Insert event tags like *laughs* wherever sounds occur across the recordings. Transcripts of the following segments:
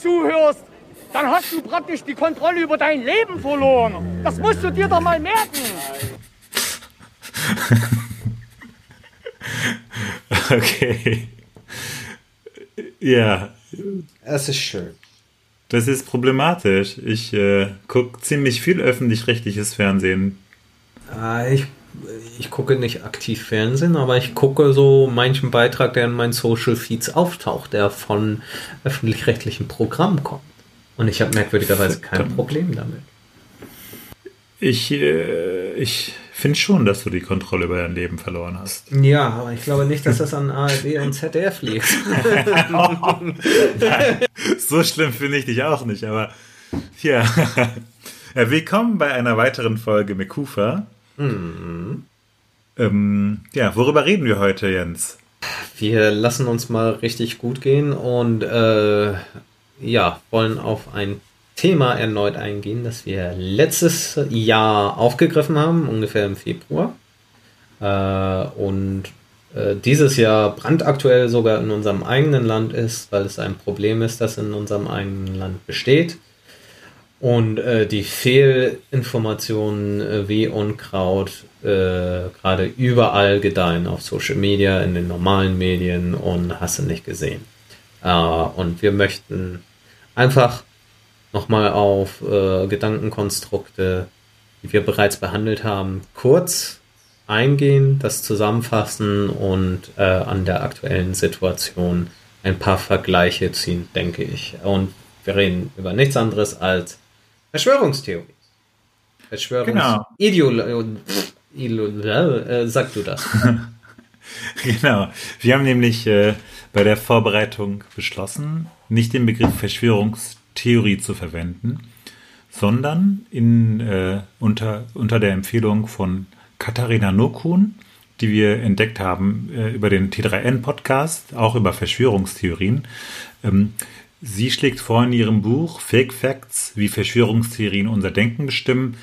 Zuhörst, dann hast du praktisch die Kontrolle über dein Leben verloren. Das musst du dir doch mal merken. *laughs* okay. Ja. Es ist schön. Das ist problematisch. Ich äh, gucke ziemlich viel öffentlich-rechtliches Fernsehen. Äh, ich, ich gucke nicht aktiv Fernsehen, aber ich gucke so manchen Beitrag, der in meinen Social Feeds auftaucht, der von öffentlich-rechtlichen Programmen kommt. Und ich habe merkwürdigerweise kein Problem damit. Ich, äh, ich finde schon, dass du die Kontrolle über dein Leben verloren hast. Ja, aber ich glaube nicht, dass das an ARD und ZDF liegt. *laughs* so schlimm finde ich dich auch nicht, aber ja. ja. *laughs* Willkommen bei einer weiteren Folge Mekufa. Mhm. Ähm, ja, worüber reden wir heute, Jens? Wir lassen uns mal richtig gut gehen und äh, ja, wollen auf ein Thema erneut eingehen, das wir letztes Jahr aufgegriffen haben, ungefähr im Februar. Äh, und äh, dieses Jahr brandaktuell sogar in unserem eigenen Land ist, weil es ein Problem ist, das in unserem eigenen Land besteht. Und äh, die Fehlinformationen äh, wie Unkraut äh, gerade überall gedeihen auf Social Media, in den normalen Medien und hast du nicht gesehen. Äh, und wir möchten einfach nochmal auf äh, Gedankenkonstrukte, die wir bereits behandelt haben, kurz eingehen, das zusammenfassen und äh, an der aktuellen Situation ein paar Vergleiche ziehen, denke ich. Und wir reden über nichts anderes als Verschwörungstheorie. Verschwörungsideologie. Genau. Äh, sag du das. *laughs* genau. Wir haben nämlich äh, bei der Vorbereitung beschlossen, nicht den Begriff Verschwörungstheorie Theorie zu verwenden, sondern in, äh, unter, unter der Empfehlung von Katharina Nokun, die wir entdeckt haben äh, über den T3N-Podcast, auch über Verschwörungstheorien. Ähm, sie schlägt vor in ihrem Buch Fake Facts, wie Verschwörungstheorien unser Denken bestimmen,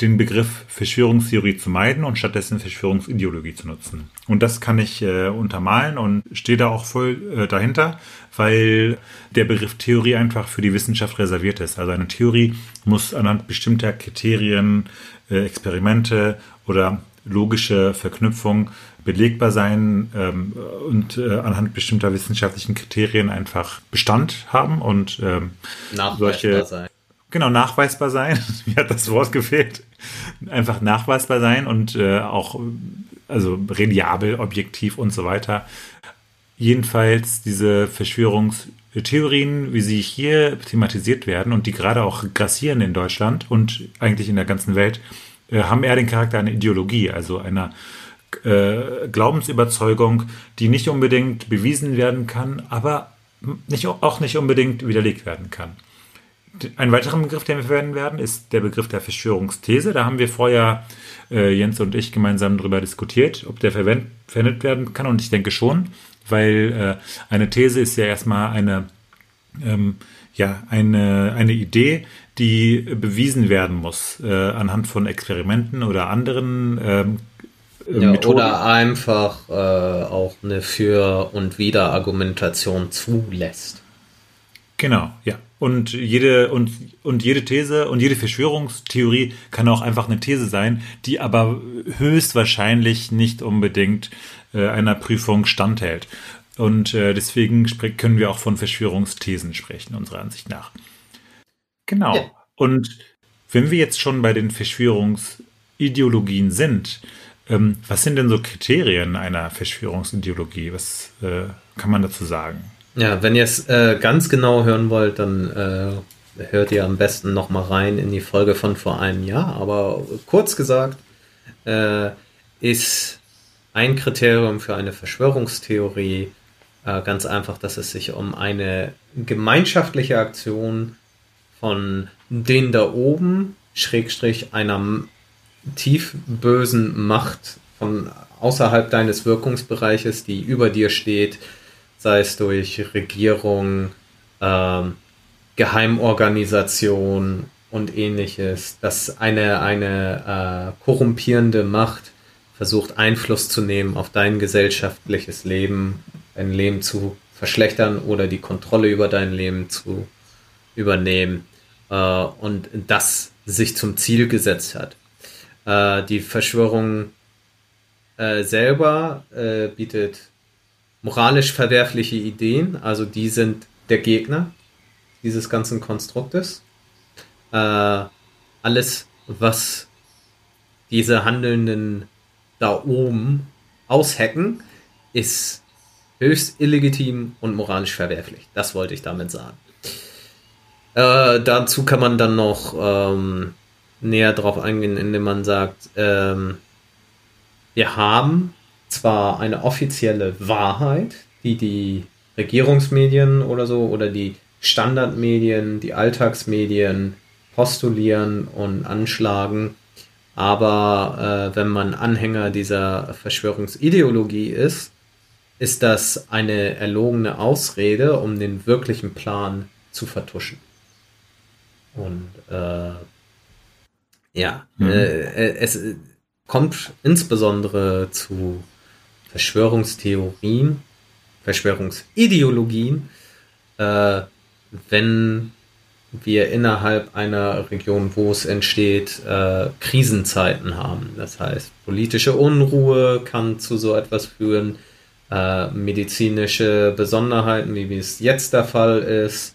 den Begriff Verschwörungstheorie zu meiden und stattdessen Verschwörungsideologie zu nutzen. Und das kann ich äh, untermalen und stehe da auch voll äh, dahinter, weil der Begriff Theorie einfach für die Wissenschaft reserviert ist. Also eine Theorie muss anhand bestimmter Kriterien, äh, Experimente oder logische Verknüpfung belegbar sein ähm, und äh, anhand bestimmter wissenschaftlichen Kriterien einfach Bestand haben und ähm, solche sein. Genau, nachweisbar sein. *laughs* Mir hat das Wort gefehlt. Einfach nachweisbar sein und äh, auch also reliabel, objektiv und so weiter. Jedenfalls diese Verschwörungstheorien, wie sie hier thematisiert werden und die gerade auch grassieren in Deutschland und eigentlich in der ganzen Welt, äh, haben eher den Charakter einer Ideologie, also einer äh, Glaubensüberzeugung, die nicht unbedingt bewiesen werden kann, aber nicht, auch nicht unbedingt widerlegt werden kann. Ein weiterer Begriff, den wir verwenden werden, ist der Begriff der Verschwörungsthese. Da haben wir vorher, äh, Jens und ich, gemeinsam darüber diskutiert, ob der verwendet werden kann. Und ich denke schon, weil äh, eine These ist ja erstmal eine, ähm, ja, eine, eine Idee, die bewiesen werden muss äh, anhand von Experimenten oder anderen ja, Oder einfach äh, auch eine Für- und Wiederargumentation zulässt. Genau, ja. Und jede, und, und jede These und jede Verschwörungstheorie kann auch einfach eine These sein, die aber höchstwahrscheinlich nicht unbedingt äh, einer Prüfung standhält. Und äh, deswegen können wir auch von Verschwörungsthesen sprechen, unserer Ansicht nach. Genau. Ja. Und wenn wir jetzt schon bei den Verschwörungsideologien sind, ähm, was sind denn so Kriterien einer Verschwörungsideologie? Was äh, kann man dazu sagen? Ja, wenn ihr es äh, ganz genau hören wollt, dann äh, hört ihr am besten nochmal rein in die Folge von vor einem Jahr. Aber kurz gesagt, äh, ist ein Kriterium für eine Verschwörungstheorie äh, ganz einfach, dass es sich um eine gemeinschaftliche Aktion von den da oben, Schrägstrich einer tief bösen Macht von außerhalb deines Wirkungsbereiches, die über dir steht, sei es durch Regierung, ähm, Geheimorganisation und ähnliches, dass eine, eine äh, korrumpierende Macht versucht Einfluss zu nehmen auf dein gesellschaftliches Leben, dein Leben zu verschlechtern oder die Kontrolle über dein Leben zu übernehmen äh, und das sich zum Ziel gesetzt hat. Äh, die Verschwörung äh, selber äh, bietet moralisch verwerfliche Ideen, also die sind der Gegner dieses ganzen Konstruktes. Äh, alles, was diese Handelnden da oben aushacken, ist höchst illegitim und moralisch verwerflich. Das wollte ich damit sagen. Äh, dazu kann man dann noch ähm, näher drauf eingehen, indem man sagt, ähm, wir haben zwar eine offizielle Wahrheit, die die Regierungsmedien oder so oder die Standardmedien, die Alltagsmedien postulieren und anschlagen, aber äh, wenn man Anhänger dieser Verschwörungsideologie ist, ist das eine erlogene Ausrede, um den wirklichen Plan zu vertuschen. Und äh, ja, mhm. äh, es kommt insbesondere zu Verschwörungstheorien, Verschwörungsideologien, äh, wenn wir innerhalb einer Region, wo es entsteht, äh, Krisenzeiten haben. Das heißt, politische Unruhe kann zu so etwas führen, äh, medizinische Besonderheiten, wie, es jetzt der Fall ist,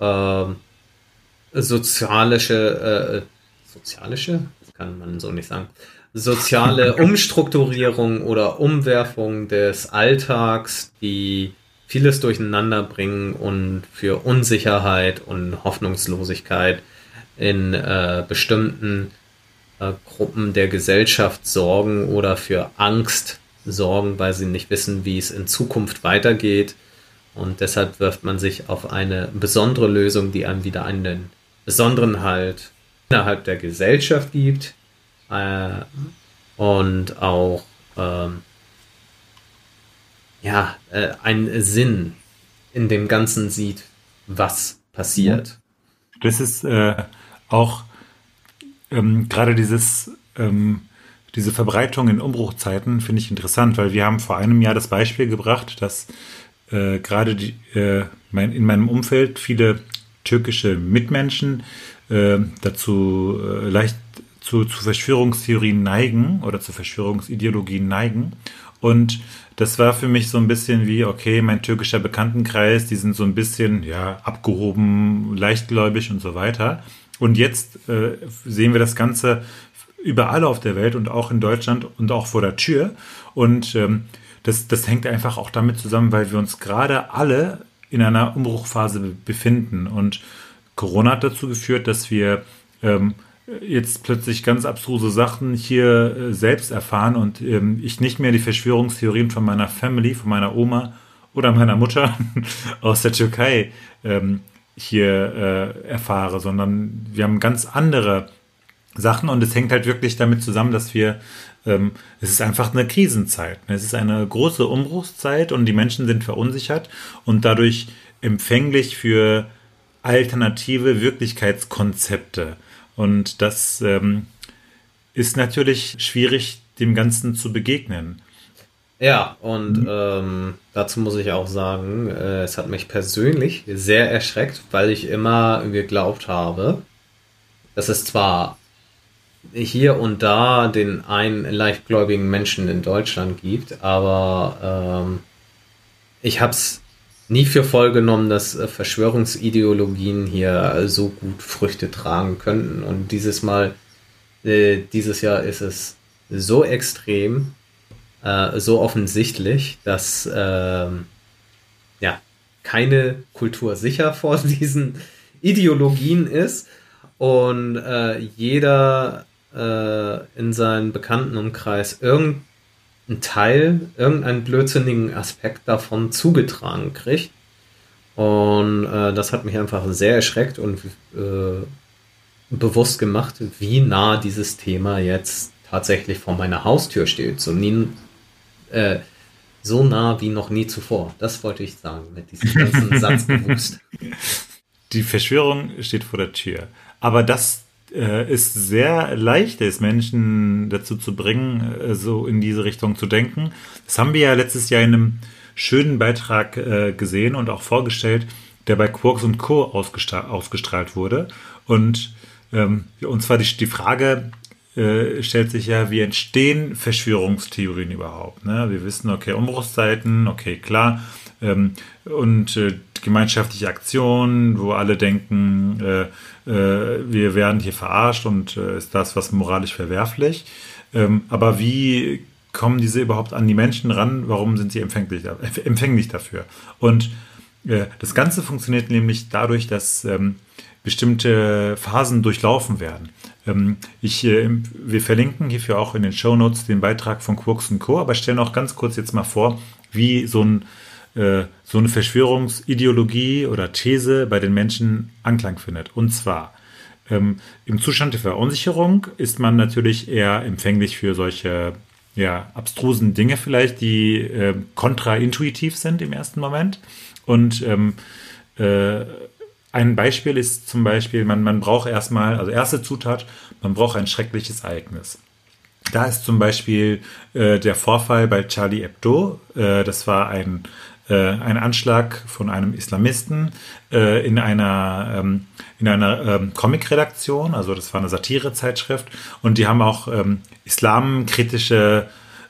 äh, sozialische, äh, sozialische, kann man so nicht sagen, soziale *laughs* Umstrukturierung oder Umwerfung des Alltags, die vieles durcheinander bringen und für Unsicherheit und Hoffnungslosigkeit in äh, bestimmten äh, Gruppen der Gesellschaft sorgen oder für Angst sorgen, weil sie nicht wissen, wie es in Zukunft weitergeht. Und deshalb wirft man sich auf eine besondere Lösung, die einem wieder einen besonderen Halt innerhalb der Gesellschaft gibt, äh, und auch ähm, ja, äh, einen Sinn in dem Ganzen sieht, was passiert. Das ist äh, auch ähm, gerade dieses ähm, diese Verbreitung in Umbruchzeiten finde ich interessant, weil wir haben vor einem Jahr das Beispiel gebracht, dass äh, gerade äh, mein, in meinem Umfeld viele türkische Mitmenschen äh, dazu äh, leicht zu, zu Verschwörungstheorien neigen oder zu Verschwörungsideologien neigen. Und das war für mich so ein bisschen wie, okay, mein türkischer Bekanntenkreis, die sind so ein bisschen, ja, abgehoben, leichtgläubig und so weiter. Und jetzt äh, sehen wir das Ganze überall auf der Welt und auch in Deutschland und auch vor der Tür. Und ähm, das, das hängt einfach auch damit zusammen, weil wir uns gerade alle in einer Umbruchphase befinden. Und Corona hat dazu geführt, dass wir ähm, jetzt plötzlich ganz abstruse Sachen hier äh, selbst erfahren und ähm, ich nicht mehr die Verschwörungstheorien von meiner Family, von meiner Oma oder meiner Mutter *laughs* aus der Türkei ähm, hier äh, erfahre, sondern wir haben ganz andere Sachen und es hängt halt wirklich damit zusammen, dass wir, ähm, es ist einfach eine Krisenzeit. Es ist eine große Umbruchszeit und die Menschen sind verunsichert und dadurch empfänglich für alternative Wirklichkeitskonzepte. Und das ähm, ist natürlich schwierig, dem Ganzen zu begegnen. Ja, und mhm. ähm, dazu muss ich auch sagen, äh, es hat mich persönlich sehr erschreckt, weil ich immer geglaubt habe, dass es zwar hier und da den einen leichtgläubigen Menschen in Deutschland gibt, aber ähm, ich habe es nie für voll genommen, dass äh, Verschwörungsideologien hier so gut Früchte tragen könnten. Und dieses Mal, äh, dieses Jahr ist es so extrem, äh, so offensichtlich, dass äh, ja keine Kultur sicher *laughs* vor diesen Ideologien ist und äh, jeder äh, in seinem Bekanntenumkreis irgendein einen Teil, irgendeinen blödsinnigen Aspekt davon zugetragen kriegt. Und äh, das hat mich einfach sehr erschreckt und äh, bewusst gemacht, wie nah dieses Thema jetzt tatsächlich vor meiner Haustür steht. So, nie, äh, so nah wie noch nie zuvor. Das wollte ich sagen mit diesem ganzen *laughs* Satz bewusst. Die Verschwörung steht vor der Tür. Aber das äh, es sehr leicht ist, Menschen dazu zu bringen, äh, so in diese Richtung zu denken. Das haben wir ja letztes Jahr in einem schönen Beitrag äh, gesehen und auch vorgestellt, der bei Quarks und Co. ausgestrahlt wurde. Und, ähm, und zwar die, Frage, stellt sich ja, wie entstehen Verschwörungstheorien überhaupt? Ne? Wir wissen, okay, Umbruchszeiten, okay, klar. Ähm, und gemeinschaftliche Aktionen, wo alle denken, äh, äh, wir werden hier verarscht und äh, ist das was moralisch verwerflich. Ähm, aber wie kommen diese überhaupt an die Menschen ran? Warum sind sie empfänglich, empfänglich dafür? Und äh, das Ganze funktioniert nämlich dadurch, dass ähm, bestimmte Phasen durchlaufen werden. Ähm, ich, äh, wir verlinken hierfür auch in den Show Notes den Beitrag von Quarks Co., aber stellen auch ganz kurz jetzt mal vor, wie so, ein, äh, so eine Verschwörungsideologie oder These bei den Menschen Anklang findet. Und zwar ähm, im Zustand der Verunsicherung ist man natürlich eher empfänglich für solche ja, abstrusen Dinge vielleicht, die äh, kontraintuitiv sind im ersten Moment. Und ähm, äh, ein Beispiel ist zum Beispiel, man, man braucht erstmal, also erste Zutat, man braucht ein schreckliches Ereignis. Da ist zum Beispiel äh, der Vorfall bei Charlie Hebdo. Äh, das war ein, ein Anschlag von einem Islamisten äh, in einer, ähm, in einer ähm, Comic-Redaktion. Also das war eine Satirezeitschrift. Und die haben auch ähm, islamkritische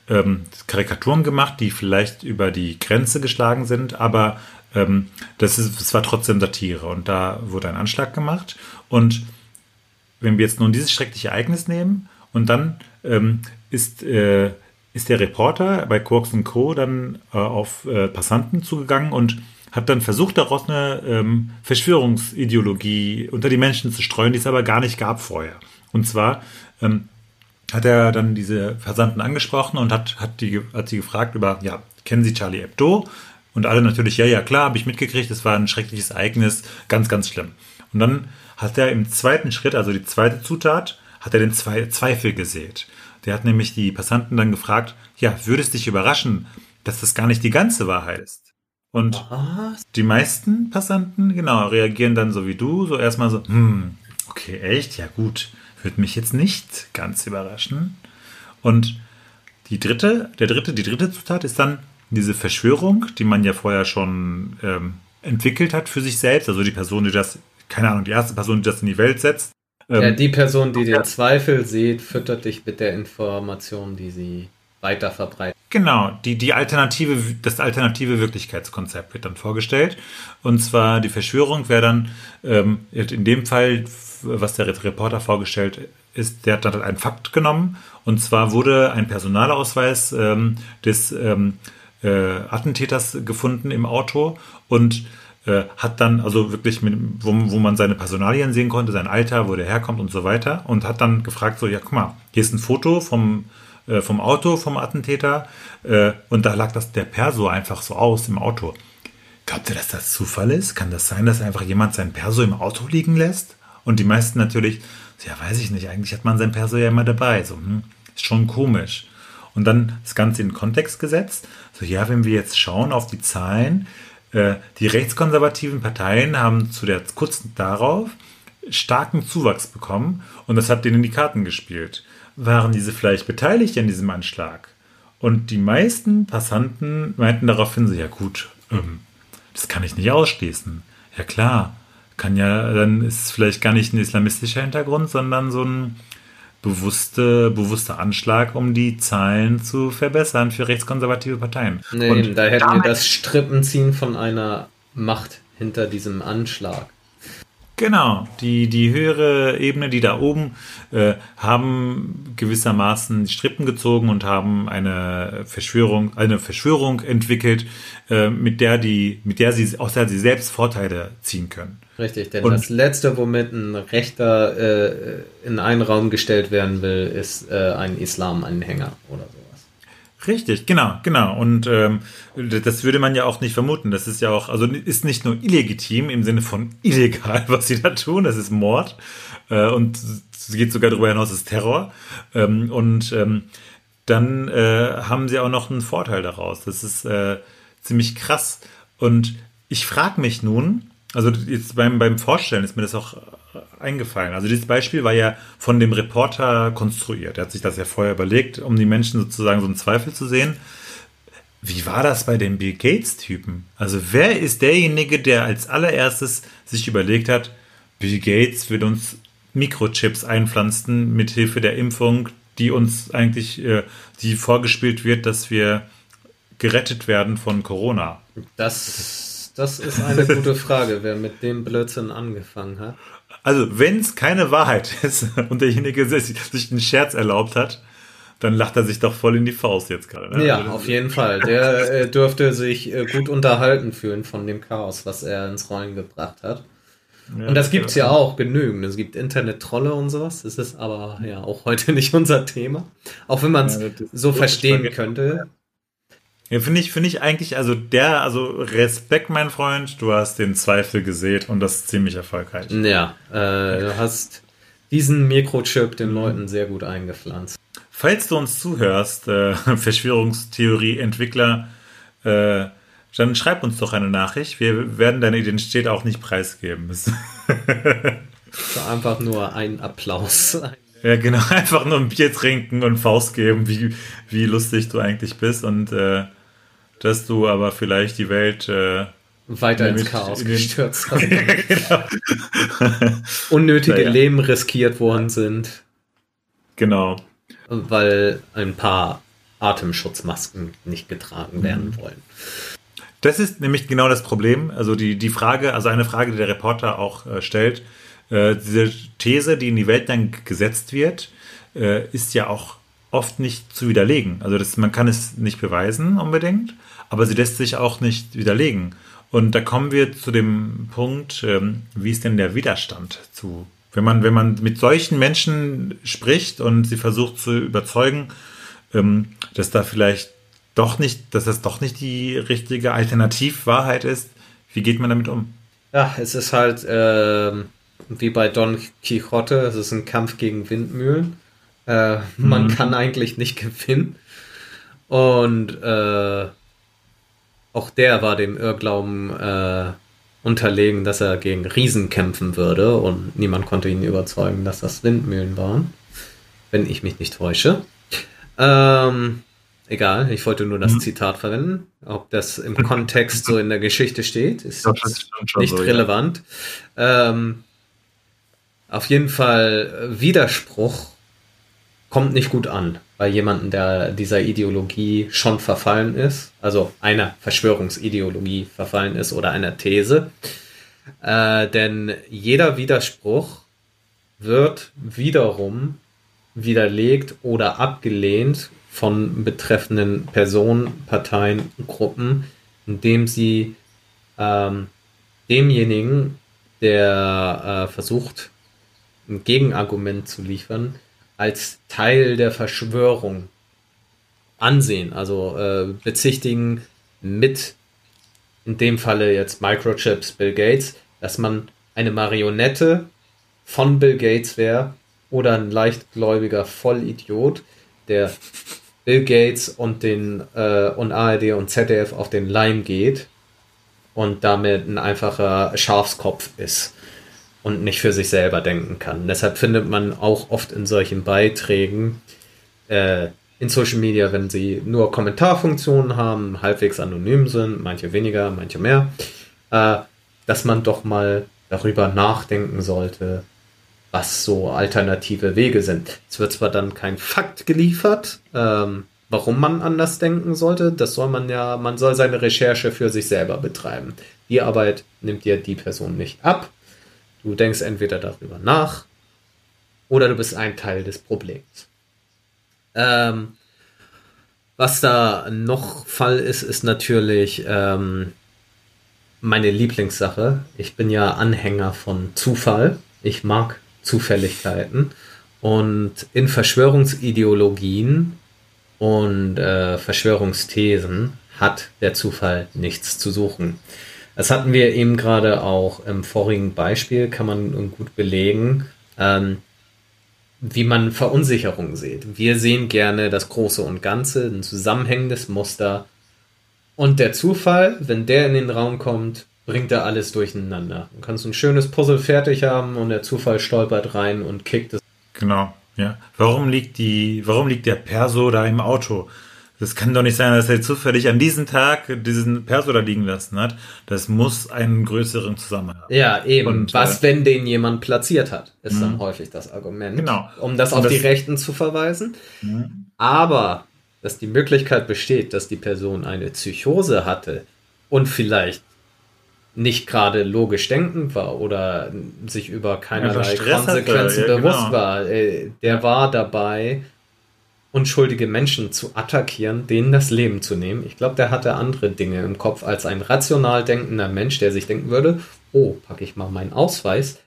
ähm, Karikaturen gemacht, die vielleicht über die Grenze geschlagen sind, aber ähm, das, ist, das war trotzdem Satire und da wurde ein Anschlag gemacht. Und wenn wir jetzt nun dieses schreckliche Ereignis nehmen und dann ähm, ist, äh, ist der Reporter bei Quarks Co. dann äh, auf äh, Passanten zugegangen und hat dann versucht, daraus eine ähm, Verschwörungsideologie unter die Menschen zu streuen, die es aber gar nicht gab vorher. Und zwar ähm, hat er dann diese Versanten angesprochen und hat, hat, die, hat sie gefragt über, ja, kennen Sie Charlie Hebdo? Und alle natürlich, ja, ja, klar, habe ich mitgekriegt, es war ein schreckliches Ereignis, ganz, ganz schlimm. Und dann hat er im zweiten Schritt, also die zweite Zutat, hat er den Zwe Zweifel gesät. Der hat nämlich die Passanten dann gefragt, ja, würde es dich überraschen, dass das gar nicht die ganze Wahrheit ist? Und Was? die meisten Passanten, genau, reagieren dann so wie du, so erstmal so, hm, okay, echt, ja gut, würde mich jetzt nicht ganz überraschen. Und die dritte, der dritte, die dritte Zutat ist dann, diese Verschwörung, die man ja vorher schon ähm, entwickelt hat für sich selbst, also die Person, die das, keine Ahnung, die erste Person, die das in die Welt setzt. Ähm, ja, die Person, die den Zweifel sieht, füttert dich mit der Information, die sie weiter verbreitet. Genau, die, die alternative, das alternative Wirklichkeitskonzept wird dann vorgestellt. Und zwar die Verschwörung wäre dann ähm, in dem Fall, was der Reporter vorgestellt ist, der hat dann einen Fakt genommen. Und zwar wurde ein Personalausweis ähm, des ähm, äh, Attentäters gefunden im Auto und äh, hat dann also wirklich, mit, wo, wo man seine Personalien sehen konnte, sein Alter, wo der herkommt und so weiter und hat dann gefragt so, ja guck mal, hier ist ein Foto vom, äh, vom Auto vom Attentäter äh, und da lag das der Perso einfach so aus im Auto. Glaubt ihr, dass das Zufall ist? Kann das sein, dass einfach jemand sein Perso im Auto liegen lässt? Und die meisten natürlich, ja, weiß ich nicht, eigentlich hat man sein Perso ja immer dabei. So, hm, ist schon komisch und dann das Ganze in Kontext gesetzt. So, ja, wenn wir jetzt schauen auf die Zahlen, die rechtskonservativen Parteien haben zu der kurzen darauf starken Zuwachs bekommen und das hat denen in die Karten gespielt. Waren diese vielleicht beteiligt an diesem Anschlag? Und die meisten Passanten meinten daraufhin so, ja gut, ähm, das kann ich nicht ausschließen. Ja klar, kann ja, dann ist es vielleicht gar nicht ein islamistischer Hintergrund, sondern so ein bewusste, bewusster Anschlag, um die Zahlen zu verbessern für rechtskonservative Parteien. Nee, Und da hätten wir das Strippenziehen von einer Macht hinter diesem Anschlag. Genau, die, die höhere Ebene, die da oben, äh, haben gewissermaßen Strippen gezogen und haben eine Verschwörung, eine Verschwörung entwickelt, äh, mit der die, mit der sie, aus der sie selbst Vorteile ziehen können. Richtig, denn und das Letzte, womit ein Rechter äh, in einen Raum gestellt werden will, ist äh, ein Islam-Anhänger oder sowas. Richtig, genau, genau. Und ähm, das würde man ja auch nicht vermuten. Das ist ja auch, also ist nicht nur illegitim im Sinne von *laughs* illegal, was sie da tun, das ist Mord. Äh, und es geht sogar darüber hinaus, es ist Terror. Ähm, und ähm, dann äh, haben sie auch noch einen Vorteil daraus. Das ist äh, ziemlich krass. Und ich frage mich nun, also jetzt beim, beim Vorstellen ist mir das auch eingefallen. Also dieses Beispiel war ja von dem Reporter konstruiert. Er hat sich das ja vorher überlegt, um die Menschen sozusagen so einen Zweifel zu sehen. Wie war das bei den Bill Gates-Typen? Also wer ist derjenige, der als allererstes sich überlegt hat, Bill Gates wird uns Mikrochips einpflanzen mit Hilfe der Impfung, die uns eigentlich, äh, die vorgespielt wird, dass wir gerettet werden von Corona? Das, das ist eine gute *laughs* Frage, wer mit dem Blödsinn angefangen hat. Also, wenn es keine Wahrheit *laughs* ist und derjenige sich einen Scherz erlaubt hat, dann lacht er sich doch voll in die Faust jetzt gerade. Ne? Ja, also, auf jeden Fall. Der äh, dürfte sich äh, gut unterhalten fühlen von dem Chaos, was er ins Rollen gebracht hat. Ja, und das gibt es ja auch genügend. Es gibt Internet-Trolle und sowas. Das ist aber ja auch heute *laughs* nicht unser Thema. Auch wenn man es ja, so verstehen könnte. Ja, finde ich, finde ich eigentlich, also der, also Respekt, mein Freund, du hast den Zweifel gesät und das ist ziemlich erfolgreich. Ja, äh, du hast diesen Mikrochip den Leuten sehr gut eingepflanzt. Falls du uns zuhörst, äh, *laughs* Verschwörungstheorie-Entwickler, äh, dann schreib uns doch eine Nachricht. Wir werden deine Identität auch nicht preisgeben *laughs* einfach nur ein Applaus. *laughs* Ja, genau. Einfach nur ein Bier trinken und Faust geben, wie, wie lustig du eigentlich bist. Und äh, dass du aber vielleicht die Welt äh, weiter ins Chaos gestürzt *laughs* hast. genau. Unnötige naja. Leben riskiert worden sind. Genau. Weil ein paar Atemschutzmasken nicht getragen mhm. werden wollen. Das ist nämlich genau das Problem. Also die, die Frage, also eine Frage, die der Reporter auch äh, stellt, äh, diese These, die in die Welt dann gesetzt wird, äh, ist ja auch oft nicht zu widerlegen. Also das, man kann es nicht beweisen unbedingt, aber sie lässt sich auch nicht widerlegen. Und da kommen wir zu dem Punkt, ähm, wie ist denn der Widerstand zu, wenn man, wenn man mit solchen Menschen spricht und sie versucht zu überzeugen, ähm, dass da vielleicht doch nicht, dass das doch nicht die richtige Alternativwahrheit ist, wie geht man damit um? Ja, es ist halt äh, wie bei Don Quixote, es ist ein Kampf gegen Windmühlen. Äh, man mhm. kann eigentlich nicht gewinnen. Und äh, auch der war dem Irrglauben äh, unterlegen, dass er gegen Riesen kämpfen würde und niemand konnte ihn überzeugen, dass das Windmühlen waren, wenn ich mich nicht täusche. Ähm, egal, ich wollte nur das mhm. Zitat verwenden. Ob das im Kontext so in der Geschichte steht, ist nicht so, relevant. Ja. Ähm, auf jeden Fall Widerspruch kommt nicht gut an bei jemandem, der dieser Ideologie schon verfallen ist, also einer Verschwörungsideologie verfallen ist oder einer These. Äh, denn jeder Widerspruch wird wiederum widerlegt oder abgelehnt von betreffenden Personen, Parteien, Gruppen, indem sie ähm, demjenigen, der äh, versucht, ein Gegenargument zu liefern, als Teil der Verschwörung ansehen, also äh, bezichtigen mit, in dem Falle jetzt Microchips Bill Gates, dass man eine Marionette von Bill Gates wäre oder ein leichtgläubiger Vollidiot, der Bill Gates und den äh, und ARD und ZDF auf den Leim geht und damit ein einfacher Schafskopf ist und nicht für sich selber denken kann. Deshalb findet man auch oft in solchen Beiträgen äh, in Social Media, wenn sie nur Kommentarfunktionen haben, halbwegs anonym sind, manche weniger, manche mehr, äh, dass man doch mal darüber nachdenken sollte, was so alternative Wege sind. Es wird zwar dann kein Fakt geliefert, ähm, warum man anders denken sollte. Das soll man ja, man soll seine Recherche für sich selber betreiben. Die Arbeit nimmt dir die Person nicht ab. Du denkst entweder darüber nach oder du bist ein Teil des Problems. Ähm, was da noch Fall ist, ist natürlich ähm, meine Lieblingssache. Ich bin ja Anhänger von Zufall. Ich mag Zufälligkeiten. Und in Verschwörungsideologien und äh, Verschwörungsthesen hat der Zufall nichts zu suchen. Das hatten wir eben gerade auch im vorigen Beispiel, kann man gut belegen, ähm, wie man Verunsicherung sieht. Wir sehen gerne das Große und Ganze, ein zusammenhängendes Muster. Und der Zufall, wenn der in den Raum kommt, bringt er alles durcheinander. Du kannst ein schönes Puzzle fertig haben und der Zufall stolpert rein und kickt es. Genau, ja. Warum liegt die, warum liegt der Perso da im Auto? Das kann doch nicht sein, dass er zufällig an diesem Tag diesen Perso da liegen lassen hat. Das muss einen größeren Zusammenhang haben. Ja, eben. Und, Was, äh, wenn den jemand platziert hat, ist dann mhm. häufig das Argument. Genau. Um das auf das, die Rechten zu verweisen. Mhm. Aber, dass die Möglichkeit besteht, dass die Person eine Psychose hatte und vielleicht nicht gerade logisch denkend war oder sich über keinerlei Konsequenzen ja, bewusst genau. war. Äh, der war dabei, unschuldige Menschen zu attackieren, denen das Leben zu nehmen. Ich glaube, der hatte andere Dinge im Kopf als ein rational denkender Mensch, der sich denken würde, oh, packe ich mal meinen Ausweis,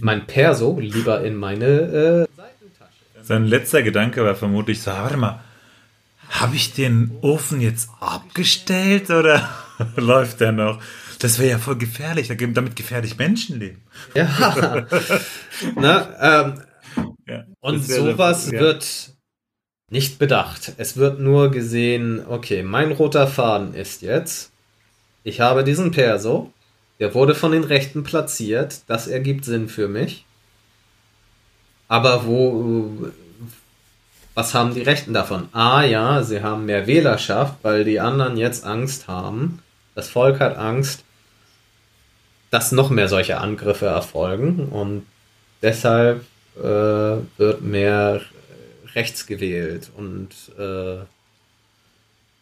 mein Perso lieber in meine äh, Seitentasche. Sein letzter Gedanke war vermutlich so, warte mal, habe ich den Ofen jetzt abgestellt oder *laughs* läuft der noch? Das wäre ja voll gefährlich. Damit gefährlich Menschenleben. Ja. *laughs* Na, ähm, ja und sowas ja. wird nicht bedacht. Es wird nur gesehen, okay, mein roter Faden ist jetzt, ich habe diesen Perso, der wurde von den Rechten platziert, das ergibt Sinn für mich. Aber wo, was haben die Rechten davon? Ah ja, sie haben mehr Wählerschaft, weil die anderen jetzt Angst haben. Das Volk hat Angst, dass noch mehr solche Angriffe erfolgen und deshalb äh, wird mehr rechts gewählt und äh,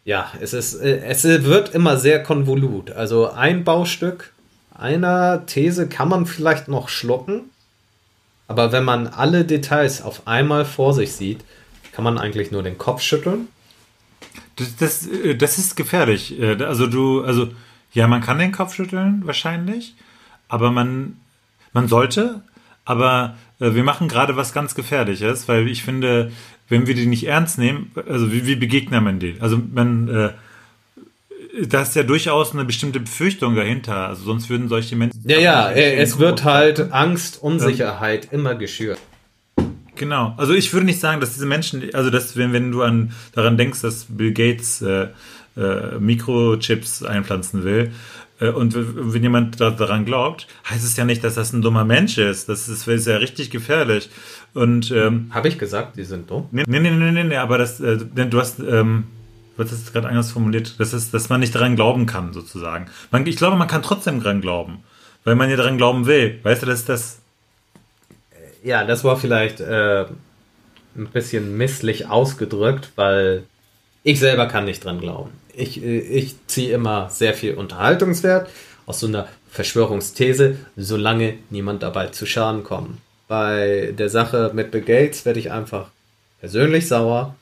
ja, es ist, es wird immer sehr konvolut. Also ein Baustück einer These kann man vielleicht noch schlucken, aber wenn man alle Details auf einmal vor sich sieht, kann man eigentlich nur den Kopf schütteln. Das, das, äh, das ist gefährlich. Äh, also du, also ja, man kann den Kopf schütteln, wahrscheinlich, aber man, man sollte, aber äh, wir machen gerade was ganz Gefährliches, weil ich finde, wenn wir die nicht ernst nehmen, also wie, wie begegnet man denen? Also man, äh, da ist ja durchaus eine bestimmte Befürchtung dahinter, also sonst würden solche Menschen... Ja, ja, es wird halt Angst, Unsicherheit ähm, immer geschürt. Genau. Also ich würde nicht sagen, dass diese Menschen, also dass wenn, wenn du an daran denkst, dass Bill Gates äh, äh, Mikrochips einpflanzen will. Äh, und wenn jemand daran glaubt, heißt es ja nicht, dass das ein dummer Mensch ist. Das ist, ist ja richtig gefährlich. Und ähm, habe ich gesagt, die sind dumm? Nee, nee, nee, nee, nee aber das, äh, du hast, ähm, was ist gerade anders formuliert, das ist, dass man nicht daran glauben kann, sozusagen. Man, ich glaube, man kann trotzdem daran glauben, weil man ja daran glauben will. Weißt du, das ist das. Ja, das war vielleicht äh, ein bisschen misslich ausgedrückt, weil ich selber kann nicht dran glauben ich, ich ziehe immer sehr viel Unterhaltungswert aus so einer Verschwörungsthese, solange niemand dabei zu Schaden kommt. Bei der Sache mit Bill Gates werde ich einfach persönlich sauer,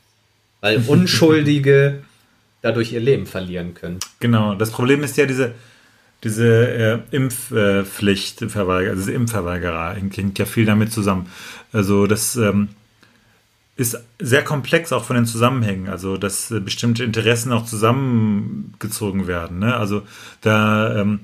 weil *laughs* Unschuldige dadurch ihr Leben verlieren können. Genau, das Problem ist ja diese, diese äh, Impfpflicht, äh, also diese Impfverweigerer, hängt ja viel damit zusammen. Also das ähm, ist sehr komplex auch von den Zusammenhängen, also dass äh, bestimmte Interessen auch zusammengezogen werden. Ne? Also da ähm,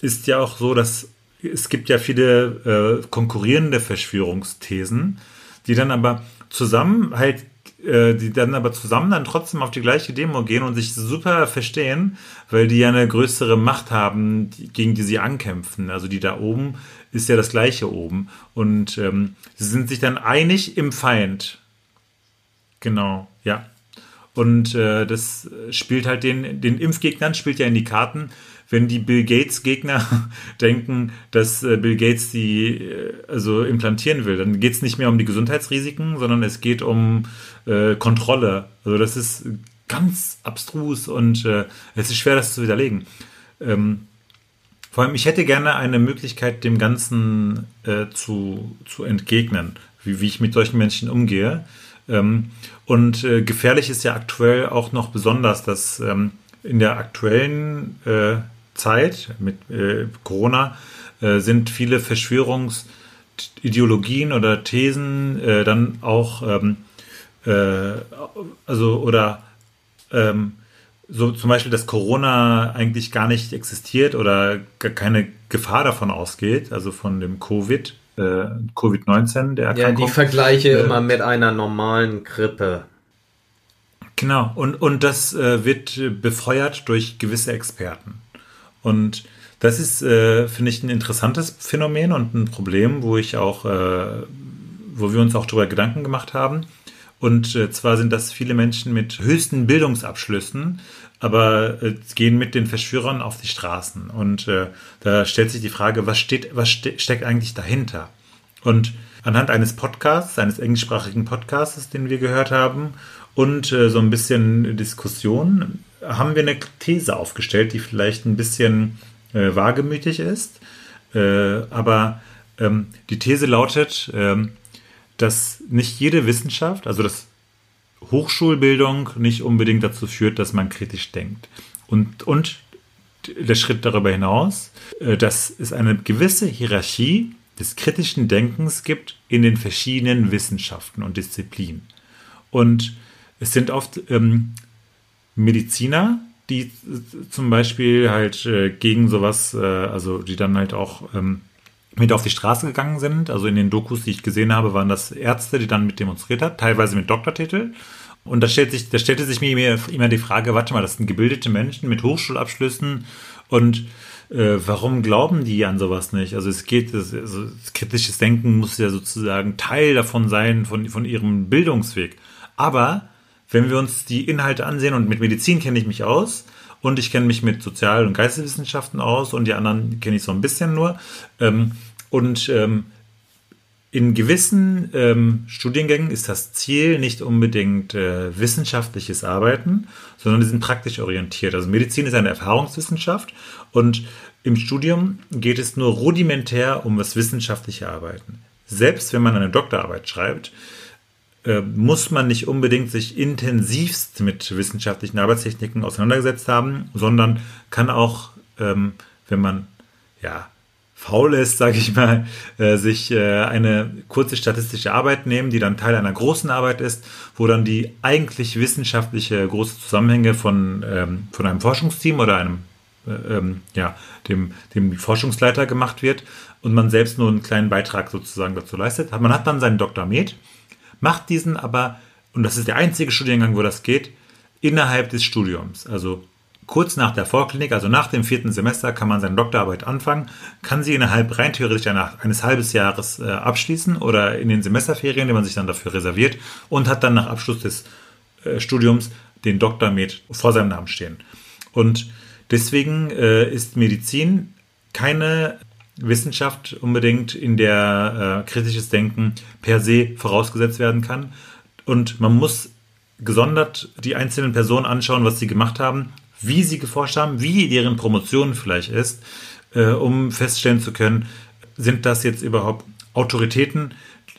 ist ja auch so, dass es gibt ja viele äh, konkurrierende Verschwörungsthesen, die dann aber zusammen halt, äh, die dann aber zusammen dann trotzdem auf die gleiche Demo gehen und sich super verstehen, weil die ja eine größere Macht haben, die, gegen die sie ankämpfen. Also die da oben ist ja das gleiche oben. Und ähm, sie sind sich dann einig im Feind. Genau, ja. Und äh, das spielt halt den, den Impfgegnern, spielt ja in die Karten, wenn die Bill Gates Gegner *laughs* denken, dass äh, Bill Gates die äh, also implantieren will, dann geht es nicht mehr um die Gesundheitsrisiken, sondern es geht um äh, Kontrolle. Also das ist ganz abstrus und äh, es ist schwer, das zu widerlegen. Ähm, vor allem, ich hätte gerne eine Möglichkeit, dem Ganzen äh, zu, zu entgegnen, wie, wie ich mit solchen Menschen umgehe. Ähm, und äh, gefährlich ist ja aktuell auch noch besonders, dass ähm, in der aktuellen äh, Zeit mit äh, Corona sind viele Verschwörungsideologien oder Thesen dann auch, ähm, äh, also oder ähm, so zum Beispiel, dass Corona eigentlich gar nicht existiert oder gar keine Gefahr davon ausgeht, also von dem Covid, äh, Covid-19, der Erkrankung. Ja, die Vergleiche äh, immer mit einer normalen Grippe. Genau, und, und das äh, wird befeuert durch gewisse Experten. Und Das ist, äh, finde ich, ein interessantes Phänomen und ein Problem, wo ich auch, äh, wo wir uns auch darüber Gedanken gemacht haben. Und äh, zwar sind das viele Menschen mit höchsten Bildungsabschlüssen, aber äh, gehen mit den Verschwörern auf die Straßen. Und äh, da stellt sich die Frage, was steht, was ste steckt eigentlich dahinter? Und anhand eines Podcasts, eines englischsprachigen Podcasts, den wir gehört haben, und so ein bisschen Diskussion, haben wir eine These aufgestellt, die vielleicht ein bisschen wagemütig ist. Aber ähm, die These lautet, ähm, dass nicht jede Wissenschaft, also dass Hochschulbildung nicht unbedingt dazu führt, dass man kritisch denkt. Und, und der Schritt darüber hinaus, äh, dass es eine gewisse Hierarchie des kritischen Denkens gibt in den verschiedenen Wissenschaften und Disziplinen. Und es sind oft ähm, Mediziner, die zum Beispiel halt äh, gegen sowas, äh, also die dann halt auch ähm, mit auf die Straße gegangen sind. Also in den Dokus, die ich gesehen habe, waren das Ärzte, die dann mit demonstriert haben, teilweise mit Doktortitel. Und da, stellt sich, da stellte sich mir immer die Frage, warte mal, das sind gebildete Menschen mit Hochschulabschlüssen und äh, warum glauben die an sowas nicht? Also es geht, also kritisches Denken muss ja sozusagen Teil davon sein, von, von ihrem Bildungsweg. Aber wenn wir uns die Inhalte ansehen, und mit Medizin kenne ich mich aus, und ich kenne mich mit Sozial- und Geisteswissenschaften aus und die anderen kenne ich so ein bisschen nur. Ähm, und ähm, in gewissen ähm, Studiengängen ist das Ziel nicht unbedingt äh, wissenschaftliches Arbeiten, sondern die sind praktisch orientiert. Also Medizin ist eine Erfahrungswissenschaft und im Studium geht es nur rudimentär um das wissenschaftliche Arbeiten. Selbst wenn man eine Doktorarbeit schreibt, äh, muss man nicht unbedingt sich intensivst mit wissenschaftlichen Arbeitstechniken auseinandergesetzt haben, sondern kann auch, ähm, wenn man ja faul ist, *laughs* sage ich mal, äh, sich äh, eine kurze statistische Arbeit nehmen, die dann Teil einer großen Arbeit ist, wo dann die eigentlich wissenschaftliche große Zusammenhänge von, ähm, von einem Forschungsteam oder einem äh, ähm, ja, dem, dem Forschungsleiter gemacht wird und man selbst nur einen kleinen Beitrag sozusagen dazu leistet. Man hat dann seinen Dr. Med macht diesen aber, und das ist der einzige Studiengang, wo das geht, innerhalb des Studiums. Also kurz nach der Vorklinik, also nach dem vierten Semester, kann man seine Doktorarbeit anfangen, kann sie innerhalb rein theoretisch eines halbes Jahres äh, abschließen oder in den Semesterferien, die man sich dann dafür reserviert und hat dann nach Abschluss des äh, Studiums den Doktor mit vor seinem Namen stehen. Und deswegen äh, ist Medizin keine Wissenschaft unbedingt, in der äh, kritisches Denken per se vorausgesetzt werden kann. Und man muss gesondert die einzelnen Personen anschauen, was sie gemacht haben, wie sie geforscht haben, wie deren Promotion vielleicht ist, äh, um feststellen zu können, sind das jetzt überhaupt Autoritäten,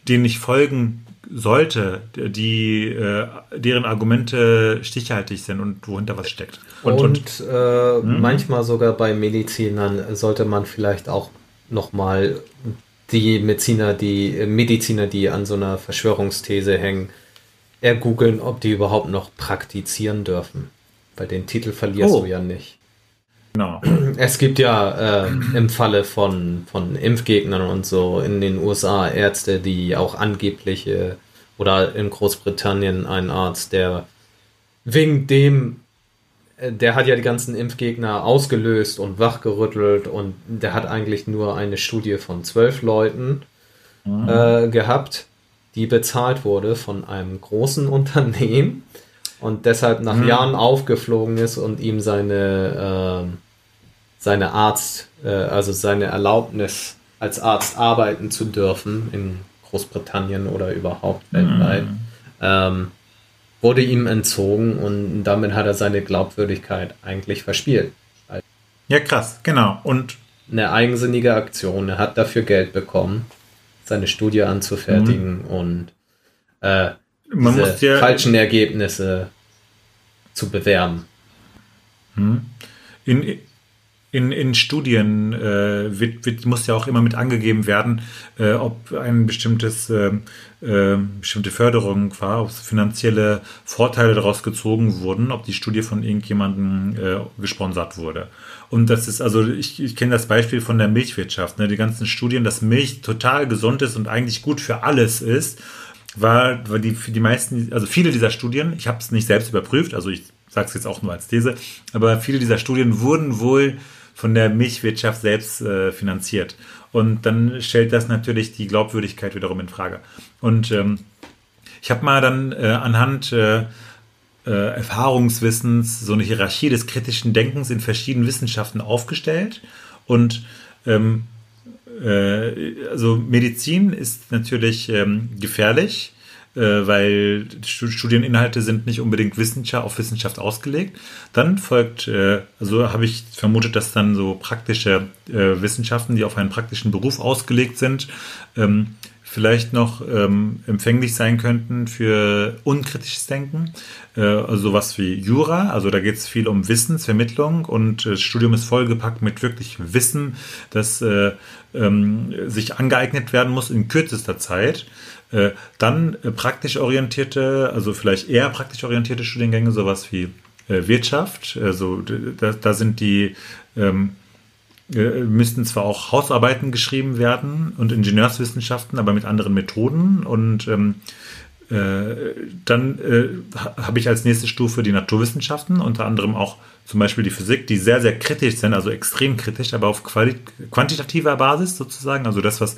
denen ich folgen sollte, die äh, deren Argumente stichhaltig sind und wohinter was steckt. Und, und, und äh, hm? manchmal sogar bei Medizinern sollte man vielleicht auch nochmal die Mediziner, die Mediziner, die an so einer Verschwörungsthese hängen, ergoogeln, ob die überhaupt noch praktizieren dürfen. Bei den Titel verlierst oh. du ja nicht. Genau. Es gibt ja äh, im Falle von, von Impfgegnern und so in den USA Ärzte, die auch angebliche oder in Großbritannien ein Arzt, der wegen dem der hat ja die ganzen Impfgegner ausgelöst und wachgerüttelt und der hat eigentlich nur eine Studie von zwölf Leuten mhm. äh, gehabt, die bezahlt wurde von einem großen *laughs* Unternehmen und deshalb nach mhm. Jahren aufgeflogen ist und ihm seine, äh, seine Arzt, äh, also seine Erlaubnis als Arzt arbeiten zu dürfen in Großbritannien oder überhaupt weltweit. Mhm. Ähm, wurde ihm entzogen und damit hat er seine Glaubwürdigkeit eigentlich verspielt. Ja, krass, genau. Und eine eigensinnige Aktion. Er hat dafür Geld bekommen, seine Studie anzufertigen mhm. und äh, Man diese ja falschen Ergebnisse zu bewerben. Mhm. In, in, in Studien äh, wird, wird, muss ja auch immer mit angegeben werden, äh, ob ein bestimmtes, äh, äh, bestimmte Förderung war, ob finanzielle Vorteile daraus gezogen wurden, ob die Studie von irgendjemandem äh, gesponsert wurde. Und das ist, also ich, ich kenne das Beispiel von der Milchwirtschaft, ne, die ganzen Studien, dass Milch total gesund ist und eigentlich gut für alles ist war, war die, die meisten, also viele dieser Studien, ich habe es nicht selbst überprüft, also ich sage es jetzt auch nur als These, aber viele dieser Studien wurden wohl von der Milchwirtschaft selbst äh, finanziert. Und dann stellt das natürlich die Glaubwürdigkeit wiederum in Frage. Und ähm, ich habe mal dann äh, anhand äh, äh, Erfahrungswissens so eine Hierarchie des kritischen Denkens in verschiedenen Wissenschaften aufgestellt. Und ähm, äh, also Medizin ist natürlich ähm, gefährlich, äh, weil Studieninhalte sind nicht unbedingt Wissenschaft, auf Wissenschaft ausgelegt. Dann folgt, äh, also habe ich vermutet, dass dann so praktische äh, Wissenschaften, die auf einen praktischen Beruf ausgelegt sind, ähm, vielleicht noch ähm, empfänglich sein könnten für unkritisches Denken. Äh, also sowas wie Jura, also da geht es viel um Wissensvermittlung und das Studium ist vollgepackt mit wirklich Wissen, das äh, ähm, sich angeeignet werden muss in kürzester Zeit. Äh, dann äh, praktisch orientierte, also vielleicht eher praktisch orientierte Studiengänge, sowas wie äh, Wirtschaft. Also da, da sind die ähm, äh, müssten zwar auch Hausarbeiten geschrieben werden und Ingenieurswissenschaften, aber mit anderen Methoden. Und ähm, äh, dann äh, habe ich als nächste Stufe die Naturwissenschaften, unter anderem auch zum Beispiel die Physik, die sehr, sehr kritisch sind, also extrem kritisch, aber auf quantitativer Basis sozusagen. Also das, was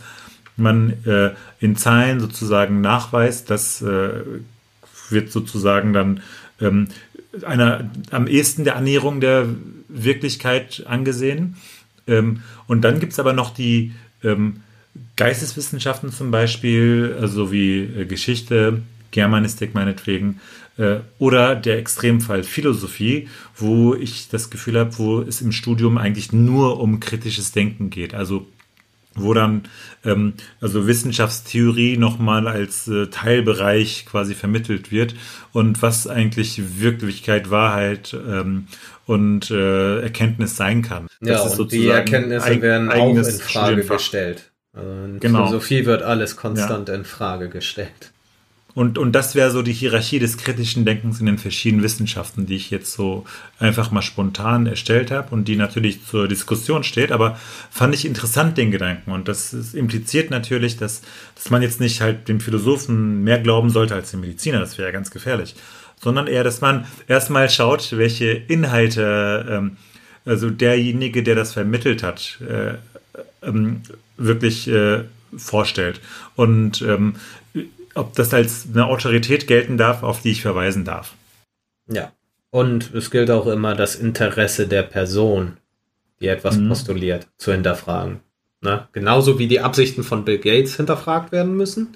man äh, in Zahlen sozusagen nachweist, das äh, wird sozusagen dann ähm, einer am ehesten der Annäherung der Wirklichkeit angesehen. Ähm, und dann gibt es aber noch die ähm, Geisteswissenschaften zum Beispiel, also wie äh, Geschichte, Germanistik meinetwegen, äh, oder der Extremfall Philosophie, wo ich das Gefühl habe, wo es im Studium eigentlich nur um kritisches Denken geht. Also wo dann ähm, also Wissenschaftstheorie nochmal als äh, Teilbereich quasi vermittelt wird und was eigentlich Wirklichkeit, Wahrheit ähm, und äh, Erkenntnis sein kann. Ja, das und die Erkenntnisse werden auch in Frage gestellt. Also in genau. Philosophie wird alles konstant ja. in Frage gestellt. Und, und das wäre so die Hierarchie des kritischen Denkens in den verschiedenen Wissenschaften, die ich jetzt so einfach mal spontan erstellt habe und die natürlich zur Diskussion steht. Aber fand ich interessant, den Gedanken. Und das, impliziert natürlich, dass, dass man jetzt nicht halt dem Philosophen mehr glauben sollte als dem Mediziner. Das wäre ja ganz gefährlich. Sondern eher, dass man erstmal schaut, welche Inhalte, ähm, also derjenige, der das vermittelt hat, äh, ähm, wirklich äh, vorstellt. Und ähm, ob das als eine Autorität gelten darf, auf die ich verweisen darf. Ja. Und es gilt auch immer das Interesse der Person, die etwas mhm. postuliert, zu hinterfragen. Ne? Genauso wie die Absichten von Bill Gates hinterfragt werden müssen,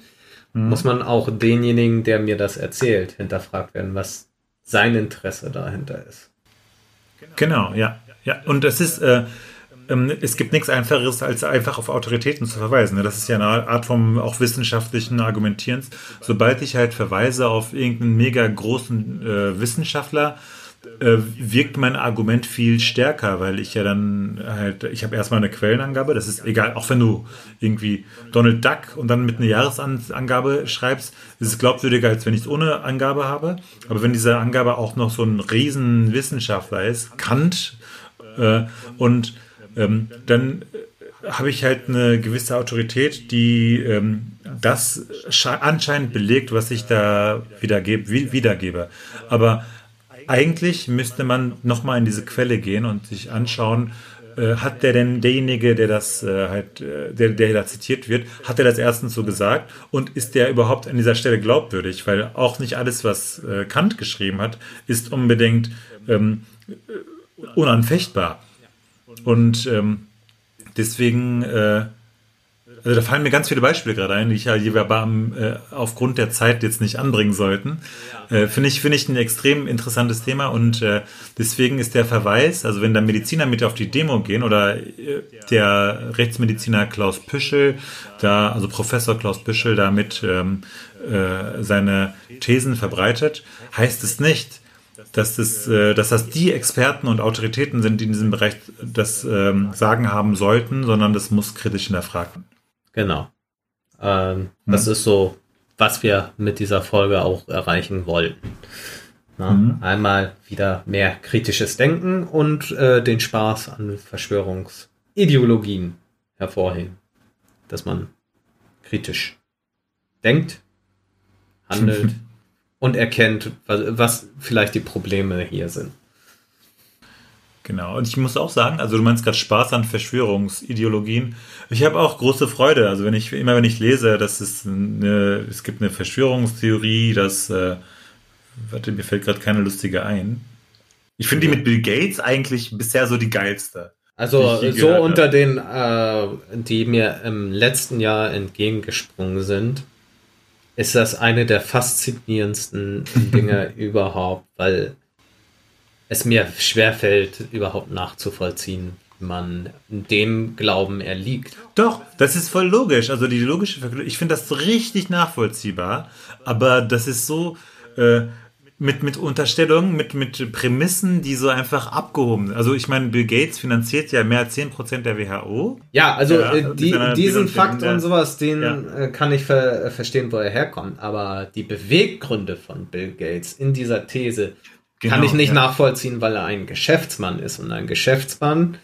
mhm. muss man auch denjenigen, der mir das erzählt, hinterfragt werden, was sein Interesse dahinter ist. Genau, ja. Ja, und es ist, äh, es gibt nichts Einfacheres, als einfach auf Autoritäten zu verweisen. Ne? Das ist ja eine Art vom auch wissenschaftlichen Argumentierens. Sobald ich halt verweise auf irgendeinen mega großen äh, Wissenschaftler, äh, wirkt mein Argument viel stärker, weil ich ja dann halt, ich habe erstmal eine Quellenangabe, das ist egal, auch wenn du irgendwie Donald Duck und dann mit einer Jahresangabe schreibst, ist es glaubwürdiger, als wenn ich es ohne Angabe habe. Aber wenn diese Angabe auch noch so ein riesen Wissenschaftler ist, Kant, äh, und ähm, dann äh, habe ich halt eine gewisse Autorität, die ähm, das anscheinend belegt, was ich da wiedergebe, wiedergebe. Aber eigentlich müsste man nochmal in diese Quelle gehen und sich anschauen, äh, hat der denn derjenige, der das äh, halt, äh, der, der da zitiert wird, hat er das erstens so gesagt und ist der überhaupt an dieser Stelle glaubwürdig? Weil auch nicht alles, was äh, Kant geschrieben hat, ist unbedingt ähm, unanfechtbar. Und ähm, deswegen, äh, also da fallen mir ganz viele Beispiele gerade ein, die ich ja hier aber äh, aufgrund der Zeit jetzt nicht anbringen sollten. Äh, Finde ich, finde ich ein extrem interessantes Thema und äh, deswegen ist der Verweis, also wenn da Mediziner mit auf die Demo gehen oder äh, der Rechtsmediziner Klaus Püschel, da, also Professor Klaus Püschel damit ähm, äh, seine Thesen verbreitet, heißt es nicht, dass das, äh, dass das die Experten und Autoritäten sind, die in diesem Bereich das ähm, Sagen haben sollten, sondern das muss kritisch hinterfragt werden. Genau. Ähm, hm. Das ist so, was wir mit dieser Folge auch erreichen wollten. Na, mhm. Einmal wieder mehr kritisches Denken und äh, den Spaß an Verschwörungsideologien hervorheben. Dass man kritisch denkt, *laughs* handelt und erkennt, was, vielleicht die Probleme hier sind. Genau. Und ich muss auch sagen, also du meinst gerade Spaß an Verschwörungsideologien. Ich habe auch große Freude. Also wenn ich immer wenn ich lese, dass es eine, es gibt eine Verschwörungstheorie, dass äh, warte, mir fällt gerade keine lustige ein. Ich finde die mit Bill Gates eigentlich bisher so die geilste. Also so unter den, äh, die mir im letzten Jahr entgegengesprungen sind, ist das eine der faszinierendsten Dinge *laughs* überhaupt, weil es mir schwerfällt, überhaupt nachzuvollziehen, wie man dem Glauben erliegt. Doch, das ist voll logisch. Also die logische Verknüpfung, ich finde das richtig nachvollziehbar, aber das ist so äh, mit, mit Unterstellungen, mit, mit Prämissen, die so einfach abgehoben sind. Also ich meine, Bill Gates finanziert ja mehr als 10% der WHO. Ja, also ja, äh, die, diesen Fakt und sowas, den ja. Äh, kann ich ver verstehen, wo er herkommt. Aber die Beweggründe von Bill Gates in dieser These, Genau, Kann ich nicht ja. nachvollziehen, weil er ein Geschäftsmann ist. Und ein Geschäftsmann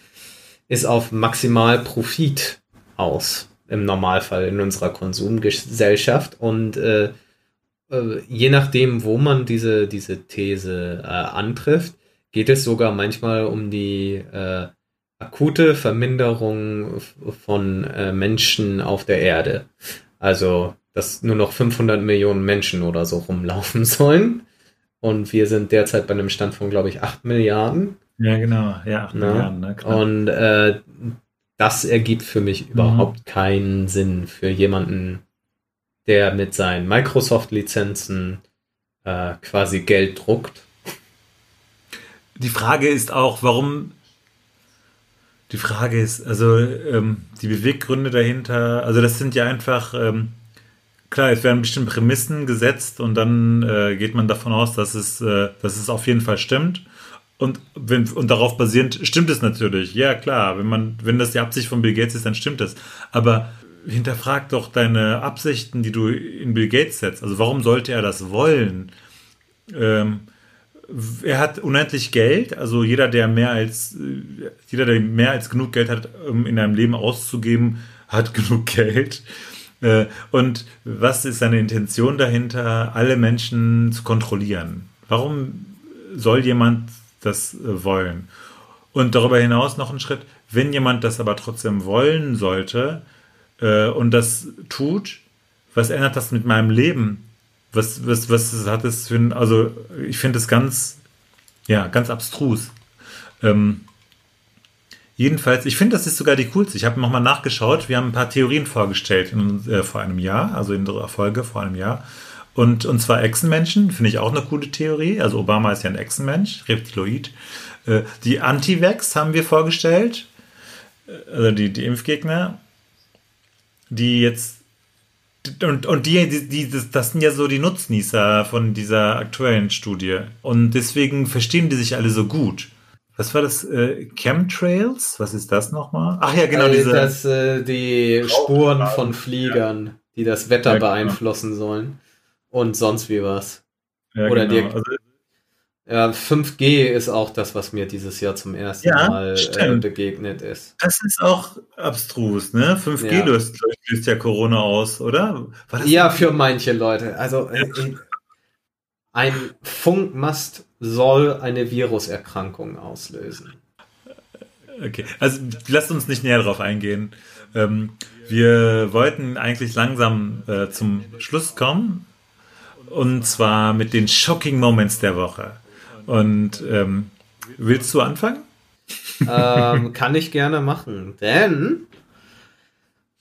ist auf maximal Profit aus, im Normalfall in unserer Konsumgesellschaft. Und äh, äh, je nachdem, wo man diese, diese These äh, antrifft, geht es sogar manchmal um die äh, akute Verminderung von äh, Menschen auf der Erde. Also, dass nur noch 500 Millionen Menschen oder so rumlaufen *laughs* sollen. Und wir sind derzeit bei einem Stand von, glaube ich, 8 Milliarden. Ja, genau. Ja, 8 Na? Milliarden. Ne? Und äh, das ergibt für mich mhm. überhaupt keinen Sinn für jemanden, der mit seinen Microsoft-Lizenzen äh, quasi Geld druckt. Die Frage ist auch, warum. Die Frage ist, also ähm, die Beweggründe dahinter, also das sind ja einfach ähm, klar, es werden bestimmte Prämissen gesetzt und dann äh, geht man davon aus, dass es, äh, dass es auf jeden Fall stimmt. Und, wenn, und darauf basierend stimmt es natürlich. Ja, klar, wenn man, wenn das die Absicht von Bill Gates ist, dann stimmt es. Aber hinterfrag doch deine Absichten, die du in Bill Gates setzt. Also warum sollte er das wollen? Ähm, er hat unendlich Geld, also jeder, der mehr als jeder, der mehr als genug Geld hat, um in einem Leben auszugeben, hat *laughs* genug Geld. Äh, und was ist seine Intention dahinter, alle Menschen zu kontrollieren? Warum soll jemand das äh, wollen? Und darüber hinaus noch ein Schritt, wenn jemand das aber trotzdem wollen sollte äh, und das tut, was ändert das mit meinem Leben? Was, was, was hat es für ein, also ich finde es ganz, ja, ganz abstrus. Ähm, Jedenfalls, ich finde, das ist sogar die coolste. Ich habe nochmal nachgeschaut. Wir haben ein paar Theorien vorgestellt in, äh, vor einem Jahr, also in der Folge vor einem Jahr. Und, und zwar Echsenmenschen, finde ich auch eine coole Theorie. Also Obama ist ja ein Echsenmensch, Reptiloid. Äh, die Anti-Vax haben wir vorgestellt, äh, also die, die Impfgegner, die jetzt und, und die, die, die, das sind ja so die Nutznießer von dieser aktuellen Studie. Und deswegen verstehen die sich alle so gut. Was war das? Äh, Chemtrails? Was ist das nochmal? Ach ja, genau. Äh, diese das, äh, die Spuren von Fliegern, die das Wetter ja, genau. beeinflussen sollen. Und sonst wie was. Ja, Oder genau. die, also, ja, 5G ist auch das, was mir dieses Jahr zum ersten ja, Mal äh, begegnet ist. Das ist auch abstrus, ne? 5G ja. löst, löst ja Corona aus, oder? ja, für manche Leute. Also äh, ein Funkmast soll eine Viruserkrankung auslösen. Okay, also lasst uns nicht näher darauf eingehen. Ähm, wir wollten eigentlich langsam äh, zum Schluss kommen. Und zwar mit den Shocking Moments der Woche. Und ähm, willst du anfangen? Ähm, *laughs* kann ich gerne machen. Denn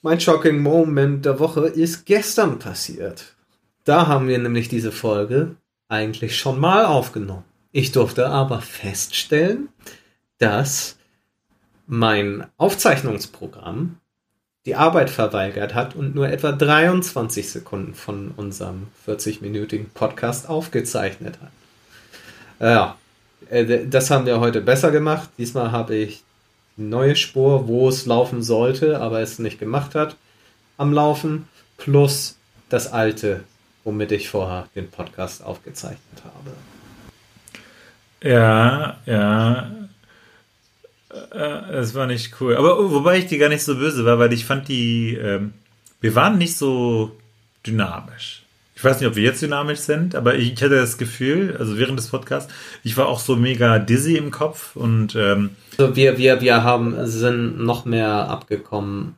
mein Shocking Moment der Woche ist gestern passiert. Da haben wir nämlich diese Folge eigentlich schon mal aufgenommen. Ich durfte aber feststellen, dass mein Aufzeichnungsprogramm die Arbeit verweigert hat und nur etwa 23 Sekunden von unserem 40-minütigen Podcast aufgezeichnet hat. Ja, äh, das haben wir heute besser gemacht. Diesmal habe ich die neue Spur, wo es laufen sollte, aber es nicht gemacht hat, am Laufen, plus das alte womit ich vorher den Podcast aufgezeichnet habe. Ja, ja. Äh, es war nicht cool. Aber wobei ich die gar nicht so böse war, weil ich fand die, ähm, wir waren nicht so dynamisch. Ich weiß nicht, ob wir jetzt dynamisch sind, aber ich hatte das Gefühl, also während des Podcasts, ich war auch so mega dizzy im Kopf und ähm, also wir, wir, wir haben, sind noch mehr abgekommen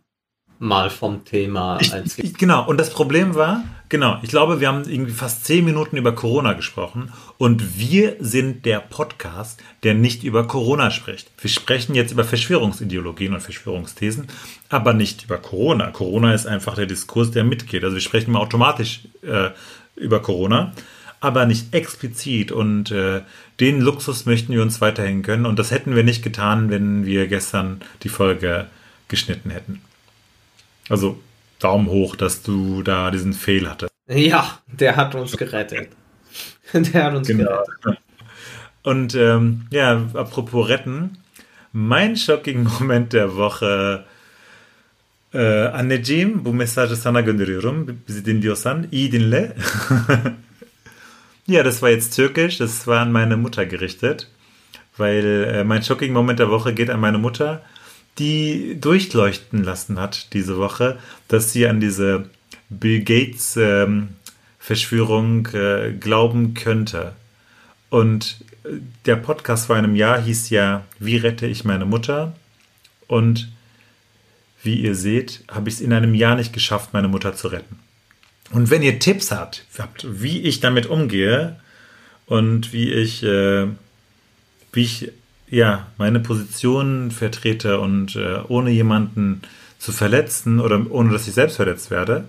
mal vom Thema. Ich, ich, genau, und das Problem war, genau, ich glaube, wir haben irgendwie fast zehn Minuten über Corona gesprochen und wir sind der Podcast, der nicht über Corona spricht. Wir sprechen jetzt über Verschwörungsideologien und Verschwörungsthesen, aber nicht über Corona. Corona ist einfach der Diskurs, der mitgeht. Also wir sprechen immer automatisch äh, über Corona, aber nicht explizit und äh, den Luxus möchten wir uns weiterhin gönnen und das hätten wir nicht getan, wenn wir gestern die Folge geschnitten hätten. Also Daumen hoch, dass du da diesen Fail hattest. Ja, der hat uns gerettet. *laughs* der hat uns genau. gerettet. *laughs* Und ähm, ja, apropos retten, mein shocking Moment der Woche e, anneciğim bu mesajı sana gönderiyorum. Bizi dinliyorsan iyi dinle. *laughs* ja, das war jetzt türkisch, das war an meine Mutter gerichtet, weil äh, mein shocking Moment der Woche geht an meine Mutter die durchleuchten lassen hat diese Woche, dass sie an diese Bill Gates ähm, Verschwörung äh, glauben könnte. Und äh, der Podcast vor einem Jahr hieß ja, wie rette ich meine Mutter? Und wie ihr seht, habe ich es in einem Jahr nicht geschafft, meine Mutter zu retten. Und wenn ihr Tipps habt, wie ich damit umgehe und wie ich, äh, wie ich ja, meine Position vertrete und äh, ohne jemanden zu verletzen oder ohne dass ich selbst verletzt werde,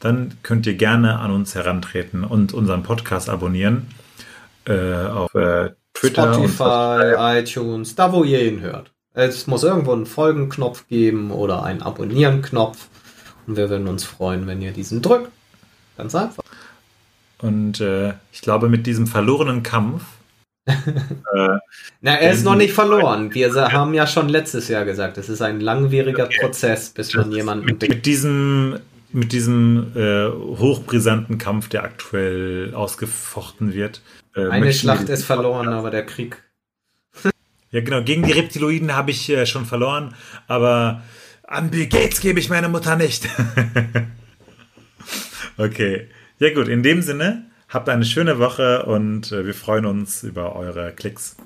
dann könnt ihr gerne an uns herantreten und unseren Podcast abonnieren äh, auf äh, Twitter, Spotify, iTunes, da wo ihr ihn hört. Es muss irgendwo einen Folgenknopf geben oder einen Abonnieren-Knopf und wir würden uns freuen, wenn ihr diesen drückt. Ganz einfach. Und äh, ich glaube, mit diesem verlorenen Kampf *laughs* äh, Na, er ist noch nicht verloren. Wir haben ja schon letztes Jahr gesagt, es ist ein langwieriger okay. Prozess, bis man jemanden. Mit, mit diesem, mit diesem äh, hochbrisanten Kampf, der aktuell ausgefochten wird. Äh, Eine Schlacht ist verloren, aber der Krieg. *laughs* ja, genau. Gegen die Reptiloiden habe ich äh, schon verloren, aber an Bill Gates gebe ich meine Mutter nicht. *laughs* okay. Ja, gut. In dem Sinne. Habt eine schöne Woche und äh, wir freuen uns über eure Klicks.